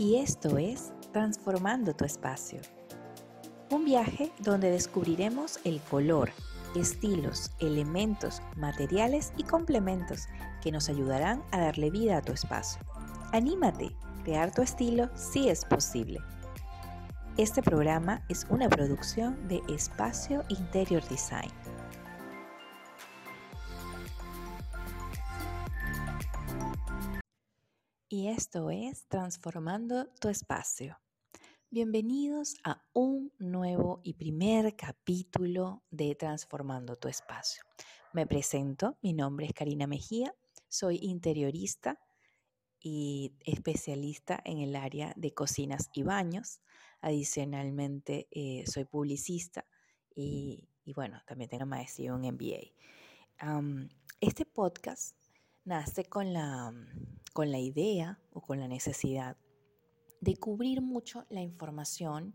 y esto es Transformando tu espacio. Un viaje donde descubriremos el color, estilos, elementos, materiales y complementos que nos ayudarán a darle vida a tu espacio. Anímate, crear tu estilo si es posible. Este programa es una producción de Espacio Interior Design. Esto es Transformando tu espacio. Bienvenidos a un nuevo y primer capítulo de Transformando tu espacio. Me presento, mi nombre es Karina Mejía, soy interiorista y especialista en el área de cocinas y baños. Adicionalmente, eh, soy publicista y, bueno, también tengo maestría en MBA. este podcast nace con la, con la idea o con la necesidad de cubrir mucho la información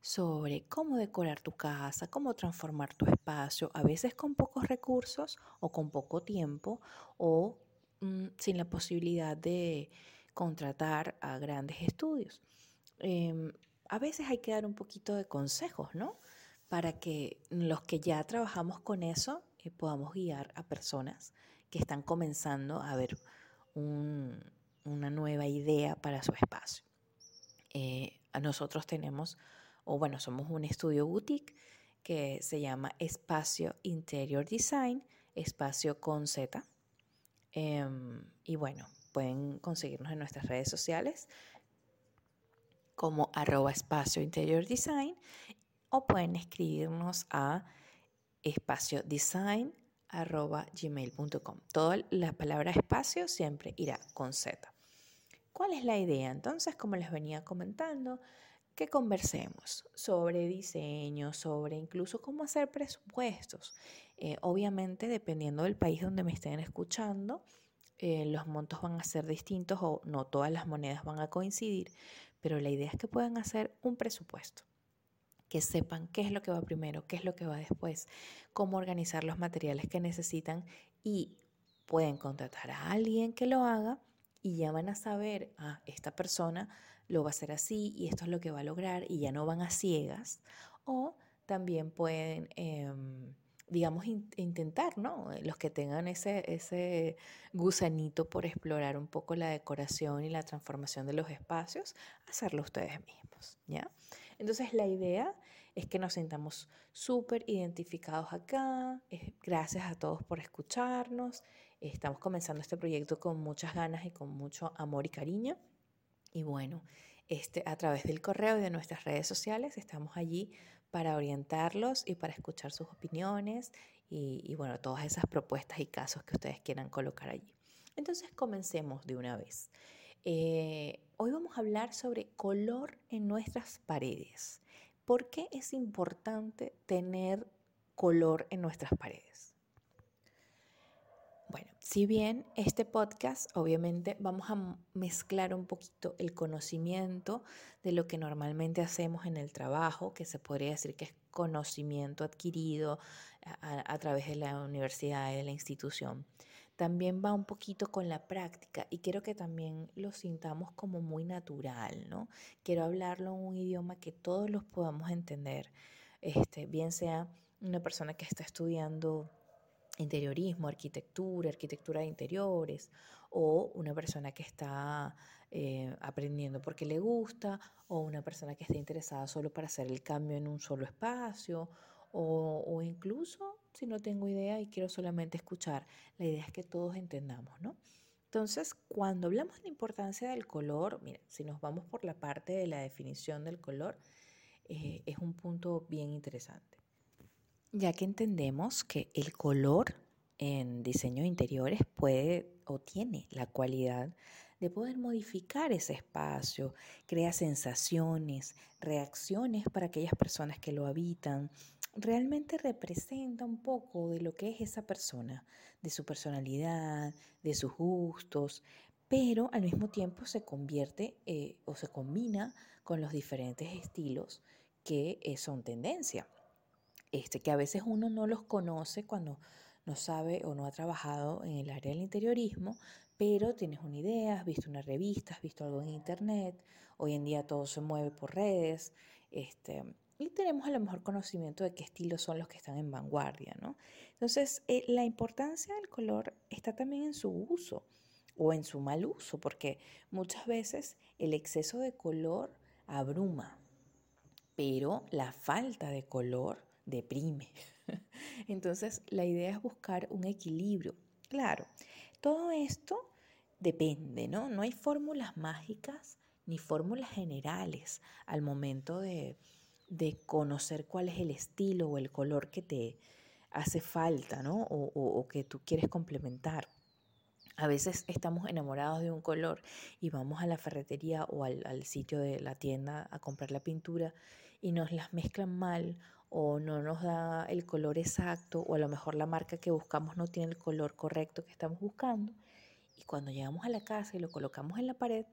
sobre cómo decorar tu casa, cómo transformar tu espacio, a veces con pocos recursos o con poco tiempo o mm, sin la posibilidad de contratar a grandes estudios. Em, a veces hay que dar un poquito de consejos, ¿no? Para que los que ya trabajamos con eso eh, podamos guiar a personas que están comenzando a ver una nueva idea para su espacio. Eh, nosotros tenemos, o bueno, somos un estudio boutique que se llama Espacio Interior Design, espacio con Z. Em, y bueno, pueden conseguirnos en nuestras redes sociales como arroba espacio interior design o pueden escribirnos a espacio design arroba gmail.com. Toda la palabra espacio siempre irá con Z. ¿Cuál es la idea? Entonces, como les venía comentando, que conversemos sobre diseño, sobre incluso cómo hacer presupuestos. Eh, obviamente, dependiendo del país donde me estén escuchando, eh, los montos van a ser distintos o no todas las monedas van a coincidir, pero la idea es que puedan hacer un presupuesto que sepan qué es lo que va primero, qué es lo que va después, cómo organizar los materiales que necesitan y pueden contratar a alguien que lo haga y ya van a saber, ah, esta persona lo va a hacer así y esto es lo que va a lograr y ya no van a ciegas. O también pueden, em, digamos, intentar, ¿no? Los que tengan ese, ese gusanito por explorar un poco la decoración y la transformación de los espacios, hacerlo ustedes mismos, ¿ya? Entonces la idea es que nos sintamos súper identificados acá. Gracias a todos por escucharnos. Estamos comenzando este proyecto con muchas ganas y con mucho amor y cariño. Y bueno, este, a través del correo y de nuestras redes sociales estamos allí para orientarlos y para escuchar sus opiniones y, bueno, todas esas propuestas y casos que ustedes quieran colocar allí. Entonces comencemos de una vez. Eh, hoy vamos a hablar sobre color en nuestras paredes. ¿Por qué es importante tener color en nuestras paredes? Bueno, si bien este podcast obviamente vamos a mezclar un poquito el conocimiento de lo que normalmente hacemos en el trabajo, que se podría decir que es conocimiento adquirido a, a través de la universidad y de la institución, también va un poquito con la práctica y quiero que también lo sintamos como muy natural, ¿no? Quiero hablarlo en un idioma que todos los podamos entender, este, bien sea una persona que está estudiando interiorismo, arquitectura, arquitectura de interiores, o una persona que está eh, aprendiendo porque le gusta, o una persona que está interesada solo para hacer el cambio en un solo espacio, o, incluso si no tengo idea y quiero solamente escuchar. La idea es que todos entendamos, ¿no? Entonces, cuando hablamos de la importancia del color, mira, si nos vamos por la parte de la definición del color, eh, es un punto bien interesante. Ya que entendemos que el color en diseño de interiores puede o tiene la cualidad de poder modificar ese espacio, crea sensaciones, reacciones para aquellas personas que lo habitan, realmente representa un poco de lo que es esa persona, de su personalidad, de sus gustos, pero al mismo tiempo se convierte eh, o se combina con los diferentes estilos que eh, son tendencia. Este, que a veces uno no los conoce cuando no sabe o no ha trabajado en el área del interiorismo, pero tienes una idea, has visto una revista, has visto algo en internet, hoy en día todo se mueve por redes, este, y tenemos a lo mejor conocimiento de qué estilos son los que están en vanguardia, ¿no? Entonces, eh, la importancia del color está también en su uso o en su mal uso, porque muchas veces el exceso de color abruma, pero la falta de color deprime. Entonces, la idea es buscar un equilibrio. Claro, todo esto depende, ¿no? No hay fórmulas mágicas ni fórmulas generales al momento de, conocer cuál es el estilo o el color que te hace falta, ¿no? O, que tú quieres complementar. A veces estamos enamorados de un color y vamos a la ferretería o al, al, sitio de la tienda a comprar la pintura y nos las mezclan mal o no nos da el color exacto o a lo mejor la marca que buscamos no tiene el color correcto que estamos buscando y cuando llegamos a la casa y lo colocamos en la pared,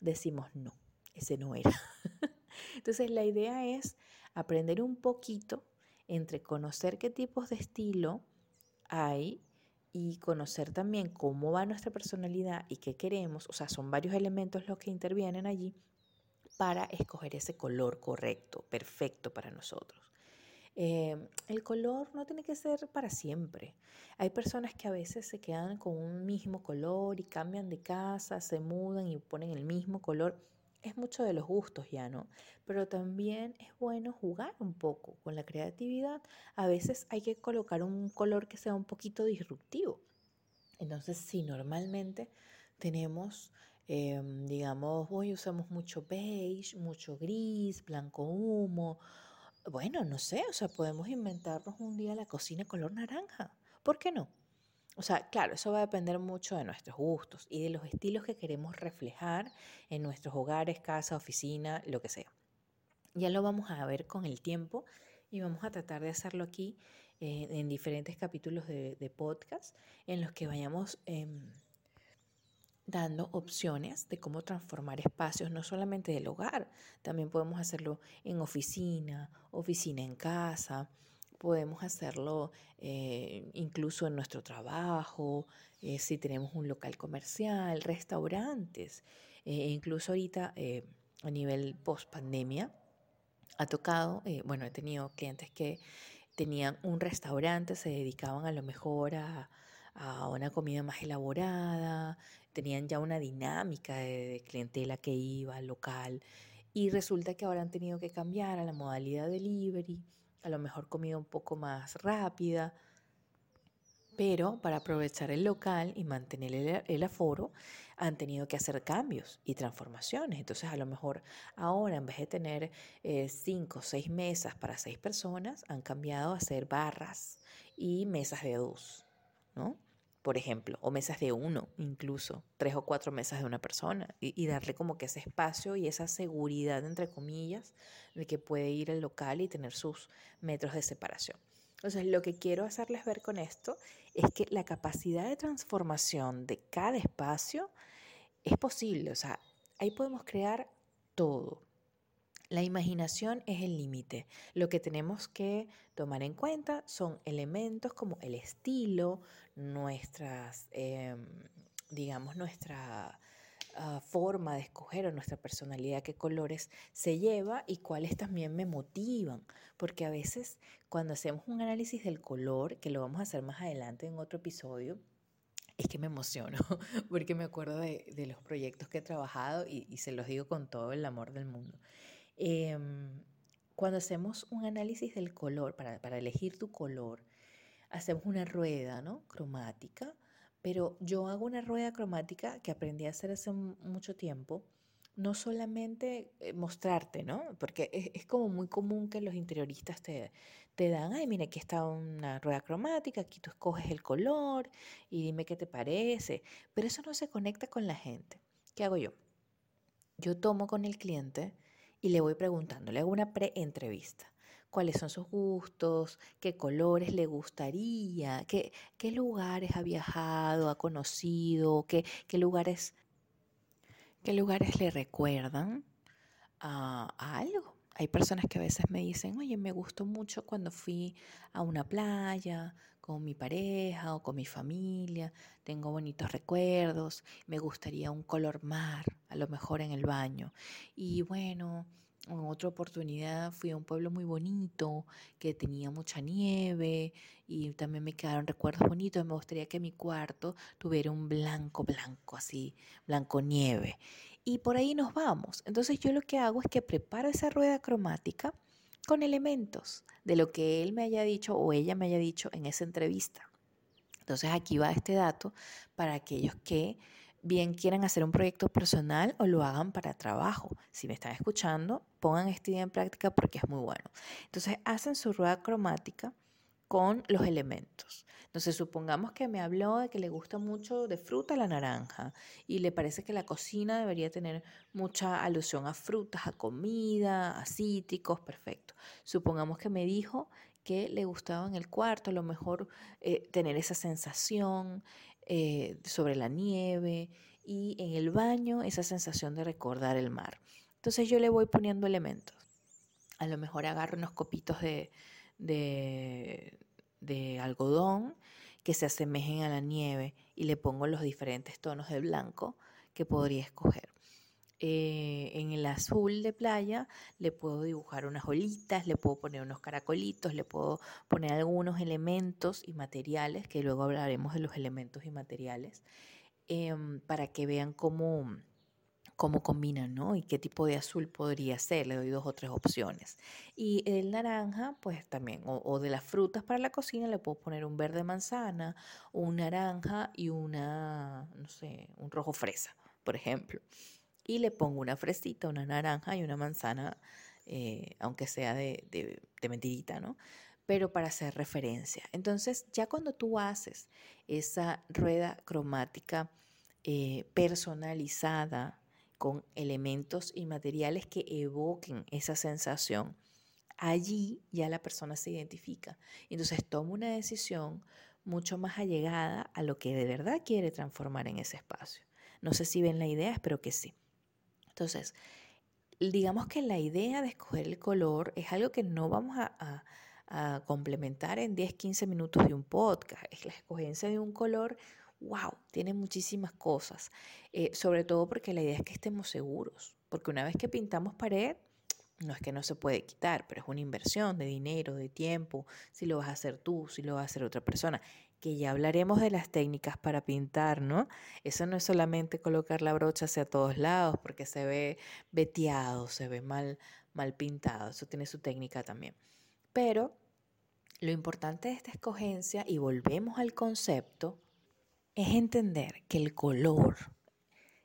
decimos, no, ese no era. Entonces la idea es aprender un poquito entre conocer qué tipos de estilo hay y conocer también cómo va nuestra personalidad y qué queremos. O sea, son varios elementos los que intervienen allí para escoger ese color correcto, perfecto para nosotros. Em, el color no tiene que ser para siempre. Hay personas que a veces se quedan con un mismo color y cambian de casa, se mudan y ponen el mismo color. Es mucho de los gustos ya, ¿no? Pero también es bueno jugar un poco con la creatividad. A veces hay que colocar un color que sea un poquito disruptivo. Entonces, si normalmente tenemos em, digamos, hoy usamos mucho beige, mucho gris, blanco humo bueno, no sé, o sea, podemos inventarnos un día la cocina color naranja. ¿Por qué no? O sea, claro, eso va a depender mucho de nuestros gustos y de los estilos que queremos reflejar en nuestros hogares, casa, oficina, lo que sea. Ya lo vamos a ver con el tiempo y vamos a tratar de hacerlo aquí eh, en diferentes capítulos de, podcast en los que vayamos em, dando opciones de cómo transformar espacios, no solamente del hogar, también podemos hacerlo en oficina, oficina en casa, podemos hacerlo eh, incluso en nuestro trabajo, eh, si tenemos un local comercial, restaurantes, eh, incluso ahorita a nivel post pandemia ha tocado, bueno, he tenido clientes que tenían un restaurante, se dedicaban a lo mejor a, a una comida más elaborada, tenían ya una dinámica de, clientela que iba local y resulta que ahora han tenido que cambiar a la modalidad delivery, a lo mejor comida un poco más rápida, pero para aprovechar el local y mantener el, aforo han tenido que hacer cambios y transformaciones. Entonces a lo mejor ahora en vez de tener eh, cinco o seis mesas para seis personas, han cambiado a hacer barras y mesas de dos, ¿no? Por ejemplo, o mesas de uno, incluso tres o cuatro mesas de una persona, y, darle como que ese espacio y esa seguridad, entre comillas, de que puede ir al local y tener sus metros de separación. Entonces, lo que quiero hacerles ver con esto es que la capacidad de transformación de cada espacio es posible, o sea, ahí podemos crear todo. La imaginación es el límite. Lo que tenemos que tomar en cuenta son elementos como el estilo, nuestras, em, digamos, nuestra ah, forma de escoger o nuestra personalidad, qué colores se lleva y cuáles también me motivan. Porque a veces cuando hacemos un análisis del color, que lo vamos a hacer más adelante en otro episodio, es que me emociono porque me acuerdo de, los proyectos que he trabajado y se los digo con todo el amor del mundo. Em, cuando hacemos un análisis del color, para, para, elegir tu color, hacemos una rueda ¿no? cromática, pero yo hago una rueda cromática que aprendí a hacer hace mucho tiempo, no solamente eh, mostrarte, ¿no? Porque es, es, como muy común que los interioristas te, te dan, ay, mira, aquí está una rueda cromática, aquí tú escoges el color y dime qué te parece, pero eso no se conecta con la gente. ¿Qué hago yo? Yo tomo con el cliente y le voy preguntando, le hago una pre-entrevista. ¿Cuáles son sus gustos? ¿Qué colores le gustaría? ¿Qué, qué lugares ha viajado, ha conocido? ¿Qué, qué lugares, qué lugares le recuerdan a, algo? Hay personas que a veces me dicen, oye, me gustó mucho cuando fui a una playa con mi pareja o con mi familia, tengo bonitos recuerdos, me gustaría un color mar, a lo mejor en el baño. Y bueno, en otra oportunidad fui a un pueblo muy bonito que tenía mucha nieve y también me quedaron recuerdos bonitos. Me gustaría que mi cuarto tuviera un blanco, blanco, así, blanco nieve. Y por ahí nos vamos. Entonces yo lo que hago es que preparo esa rueda cromática con elementos de lo que él me haya dicho o ella me haya dicho en esa entrevista. Entonces aquí va este dato para aquellos que bien quieran hacer un proyecto personal o lo hagan para trabajo. Si me están escuchando, pongan esta idea en práctica porque es muy bueno. Entonces hacen su rueda cromática con los elementos. Entonces, supongamos que me habló de que le gusta mucho de fruta la naranja y le parece que la cocina debería tener mucha alusión a frutas, a comida, a cítricos, perfecto. Supongamos que me dijo que le gustaba en el cuarto, a lo mejor eh, tener esa sensación eh, sobre la nieve y en el baño esa sensación de recordar el mar. Entonces yo le voy poniendo elementos. A lo mejor agarro unos copitos de, de, algodón que se asemejen a la nieve y le pongo los diferentes tonos de blanco que podría escoger. Eh, en el azul de playa le puedo dibujar unas olitas, le puedo poner unos caracolitos, le puedo poner algunos elementos y materiales, que luego hablaremos de los elementos y materiales, em, para que vean cómo, cómo combinan, ¿no? Y qué tipo de azul podría ser. Le doy dos o tres opciones. Y el naranja, pues también, o, de las frutas para la cocina, le puedo poner un verde manzana, un naranja y una, no sé, un rojo fresa, por ejemplo. Y le pongo una fresita, una naranja y una manzana, eh, aunque sea de, de, mentirita, ¿no? pero para hacer referencia. Entonces, ya cuando tú haces esa rueda cromática eh, personalizada, con elementos y materiales que evoquen esa sensación, allí ya la persona se identifica. Entonces toma una decisión mucho más allegada a lo que de verdad quiere transformar en ese espacio. No sé si ven la idea, espero que sí. Entonces, digamos que la idea de escoger el color es algo que no vamos a, complementar en 10, 15 minutos de un podcast. Es la escogencia de un color wow, tiene muchísimas cosas, eh, sobre todo porque la idea es que estemos seguros, porque una vez que pintamos pared, no es que no se puede quitar, pero es una inversión de dinero, de tiempo, si lo vas a hacer tú, si lo va a hacer otra persona, que ya hablaremos de las técnicas para pintar, ¿no? Eso no es solamente colocar la brocha hacia todos lados porque se ve veteado, se ve mal, mal pintado, eso tiene su técnica también. Pero lo importante de esta escogencia, y volvemos al concepto, es entender que el color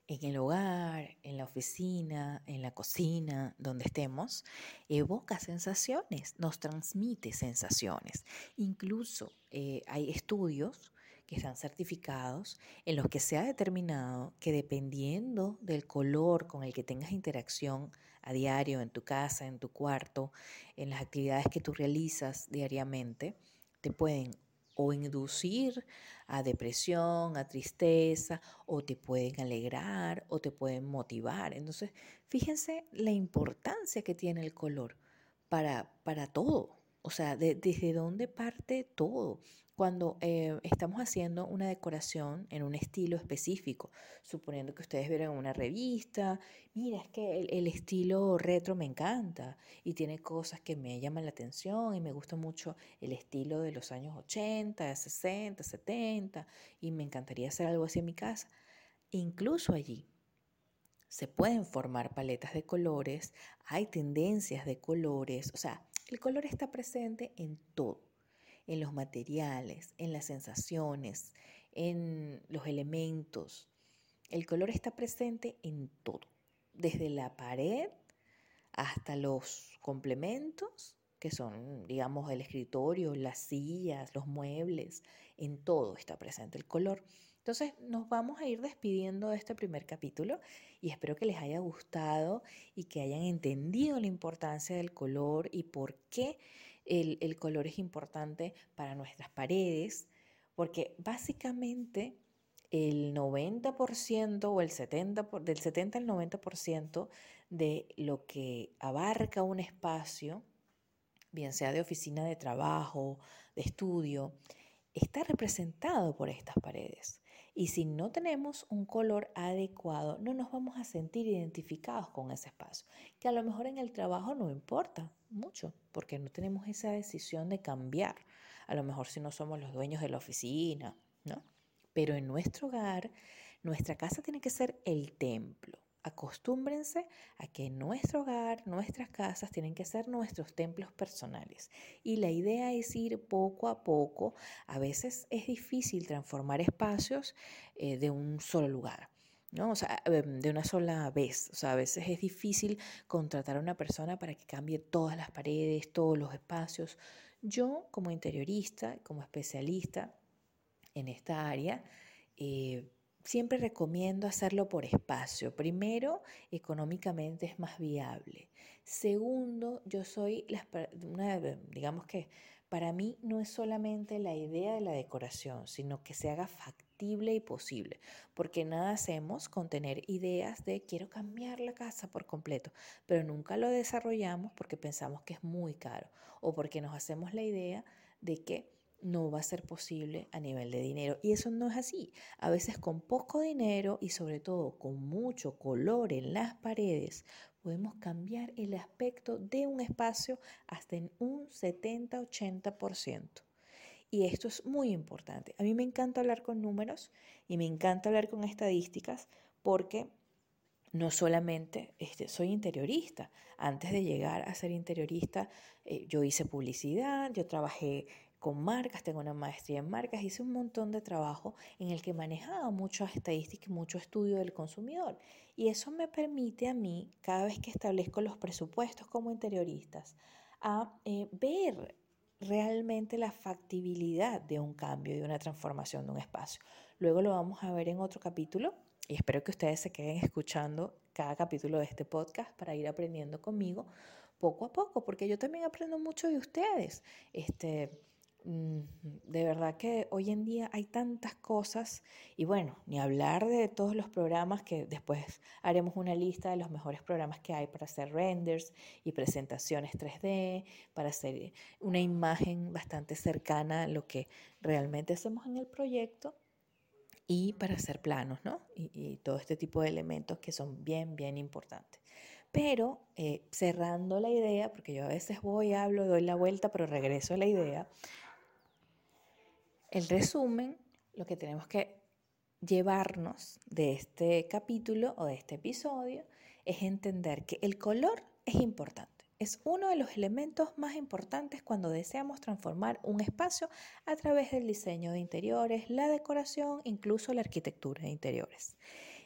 en el hogar, en la oficina, en la cocina, donde estemos, evoca sensaciones, nos transmite sensaciones. Incluso eh, hay estudios que están certificados en los que se ha determinado que dependiendo del color con el que tengas interacción a diario en tu casa, en tu cuarto, en las actividades que tú realizas diariamente, te pueden o inducir a depresión, a tristeza, o te pueden alegrar, o te pueden motivar. Entonces, fíjense la importancia que tiene el color para, para todo. O sea, desde dónde parte todo cuando eh, estamos haciendo una decoración en un estilo específico, suponiendo que ustedes vieron una revista, mira, es que el, estilo retro me encanta y tiene cosas que me llaman la atención y me gusta mucho el estilo de los años 80, 60, 70 y me encantaría hacer algo así en mi casa. Incluso allí se pueden formar paletas de colores, hay tendencias de colores, o sea, el color está presente en todo en los materiales, en las sensaciones, en los elementos. El color está presente en todo, desde la pared hasta los complementos, que son, digamos, el escritorio, las sillas, los muebles, en todo está presente el color. Entonces nos vamos a ir despidiendo de este primer capítulo y espero que les haya gustado y que hayan entendido la importancia del color y por qué el, color es importante para nuestras paredes, porque básicamente el 90% o el 70%, del 70 al 90% de lo que abarca un espacio, bien sea de oficina de trabajo, de estudio, está representado por estas paredes. Y si no tenemos un color adecuado, no nos vamos a sentir identificados con ese espacio, que a lo mejor en el trabajo no importa mucho, porque no tenemos esa decisión de cambiar. A lo mejor si no somos los dueños de la oficina, ¿no? Pero en nuestro hogar, nuestra casa tiene que ser el templo. Acostúmbrense a que nuestro hogar, nuestras casas tienen que ser nuestros templos personales. Y la idea es ir poco a poco. A veces es difícil transformar espacios eh, de un solo lugar. ¿no? O sea, em, de una sola vez. O sea, a veces es difícil contratar a una persona para que cambie todas las paredes, todos los espacios. Yo, como interiorista, como especialista en esta área, eh, siempre recomiendo hacerlo por espacio. Primero, económicamente es más viable. Segundo, yo soy una, digamos que para mí no es solamente la idea de la decoración, sino que se haga factible y posible, porque nada hacemos con tener ideas de quiero cambiar la casa por completo, pero nunca lo desarrollamos porque pensamos que es muy caro o porque nos hacemos la idea de que no va a ser posible a nivel de dinero. Y eso no es así. A veces con poco dinero y sobre todo con mucho color en las paredes, podemos cambiar el aspecto de un espacio hasta en un 70-80%. Y esto es muy importante. A mí me encanta hablar con números y me encanta hablar con estadísticas porque no solamente este, soy interiorista. Antes de llegar a ser interiorista, eh, yo hice publicidad, yo trabajé con marcas, tengo una maestría en marcas, hice un montón de trabajo en el que manejaba muchas estadísticas mucho estudio del consumidor. Y eso me permite a mí, cada vez que establezco los presupuestos como interioristas, a eh, ver realmente la factibilidad de un cambio, de una transformación de un espacio. Luego lo vamos a ver en otro capítulo y espero que ustedes se queden escuchando cada capítulo de este podcast para ir aprendiendo conmigo poco a poco, porque yo también aprendo mucho de ustedes. Este, de verdad que hoy en día hay tantas cosas y bueno, ni hablar de todos los programas que después haremos una lista de los mejores programas que hay para hacer renders y presentaciones 3D, para hacer una imagen bastante cercana a lo que realmente hacemos en el proyecto y para hacer planos, ¿no? Y, todo este tipo de elementos que son bien, bien importantes. Pero eh, cerrando la idea, porque yo a veces voy, hablo, doy la vuelta, pero regreso a la idea, el resumen, lo que tenemos que llevarnos de este capítulo o de este episodio es entender que el color es importante. Es uno de los elementos más importantes cuando deseamos transformar un espacio a través del diseño de interiores, la decoración, incluso la arquitectura de interiores.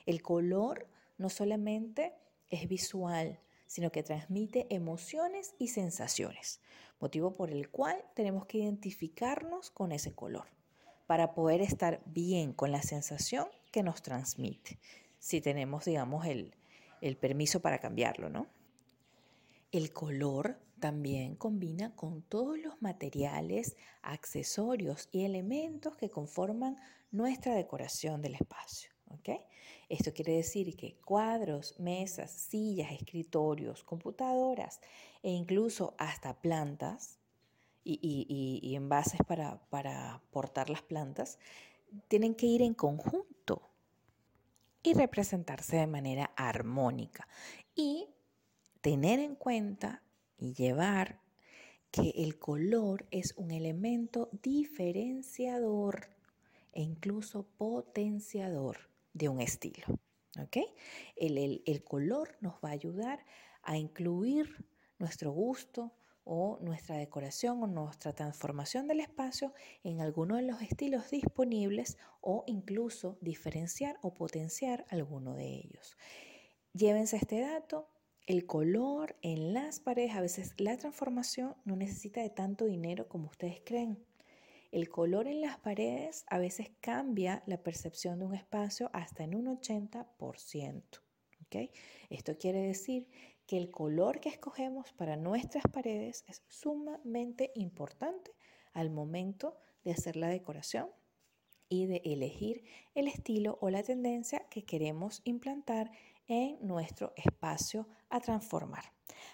El color no solamente es visual, sino que transmite emociones y sensaciones motivo por el cual tenemos que identificarnos con ese color para poder estar bien con la sensación que nos transmite, si tenemos, digamos, el, el permiso para cambiarlo, ¿no? El color también combina con todos los materiales, accesorios y elementos que conforman nuestra decoración del espacio. Esto quiere decir que cuadros, mesas, sillas, escritorios, computadoras e incluso hasta plantas y, envases para portar las plantas tienen que ir en conjunto y representarse de manera armónica. Y tener en cuenta y llevar que el color es un elemento diferenciador e incluso potenciador de un estilo. El, el, color nos va a ayudar a incluir nuestro gusto o nuestra decoración o nuestra transformación del espacio en alguno de los estilos disponibles o incluso diferenciar o potenciar alguno de ellos. Llévense este dato, el color en las paredes, a veces la transformación no necesita de tanto dinero como ustedes creen. El color en las paredes a veces cambia la percepción de un espacio hasta en un 80%. ¿okay? Esto quiere decir que el color que escogemos para nuestras paredes es sumamente importante al momento de hacer la decoración y de elegir el estilo o la tendencia que queremos implantar en nuestro espacio a transformar.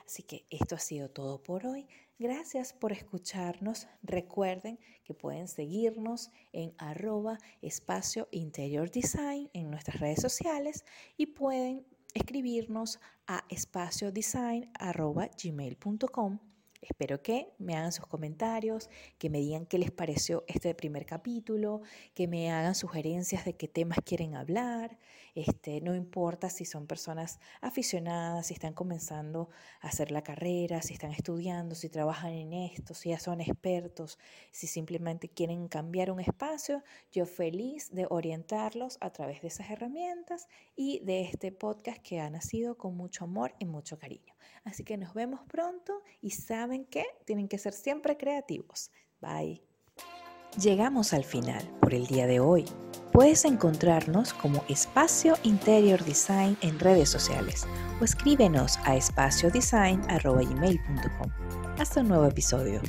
Así que esto ha sido todo por hoy. Gracias por escucharnos. Recuerden que pueden seguirnos en arroba espacio interior design en nuestras redes sociales y pueden escribirnos a espaciodesign.gmail.com Espero que me hagan sus comentarios, que me digan qué les pareció este primer capítulo, que me hagan sugerencias de qué temas quieren hablar. Este, no importa si son personas aficionadas, si están comenzando a hacer la carrera, si están estudiando, si trabajan en esto, si ya son expertos, si simplemente quieren cambiar un espacio, yo feliz de orientarlos a través de esas herramientas y de este podcast que ha nacido con mucho amor y mucho cariño. Así que nos vemos pronto y saben que tienen que ser siempre creativos. Bye. Llegamos al final por el día de hoy. Puedes encontrarnos como Espacio Interior Design en redes sociales o escríbenos a espaciodesign.com. Hasta un nuevo episodio.